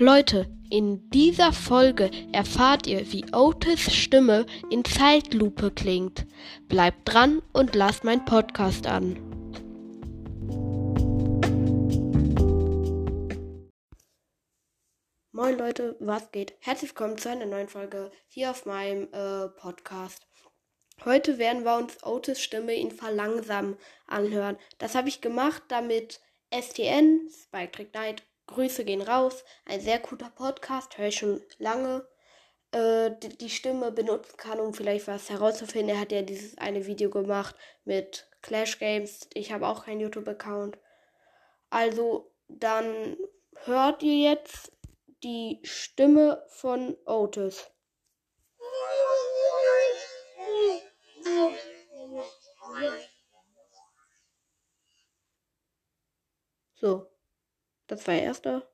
Leute, in dieser Folge erfahrt ihr, wie Otis Stimme in Zeitlupe klingt. Bleibt dran und lasst meinen Podcast an. Moin Leute, was geht? Herzlich willkommen zu einer neuen Folge hier auf meinem äh, Podcast. Heute werden wir uns Otis Stimme in Verlangsamen anhören. Das habe ich gemacht, damit STN, Spike Trick Night Grüße gehen raus. Ein sehr guter Podcast, höre ich schon lange. Äh, die, die Stimme benutzen kann, um vielleicht was herauszufinden. Er hat ja dieses eine Video gemacht mit Clash Games. Ich habe auch keinen YouTube-Account. Also, dann hört ihr jetzt die Stimme von Otis. So. Das war der erste.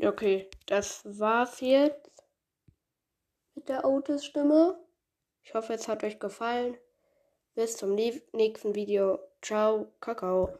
Okay, das war's jetzt mit der Otis-Stimme. Ich hoffe, es hat euch gefallen. Bis zum nächsten Video. Ciao, Kakao.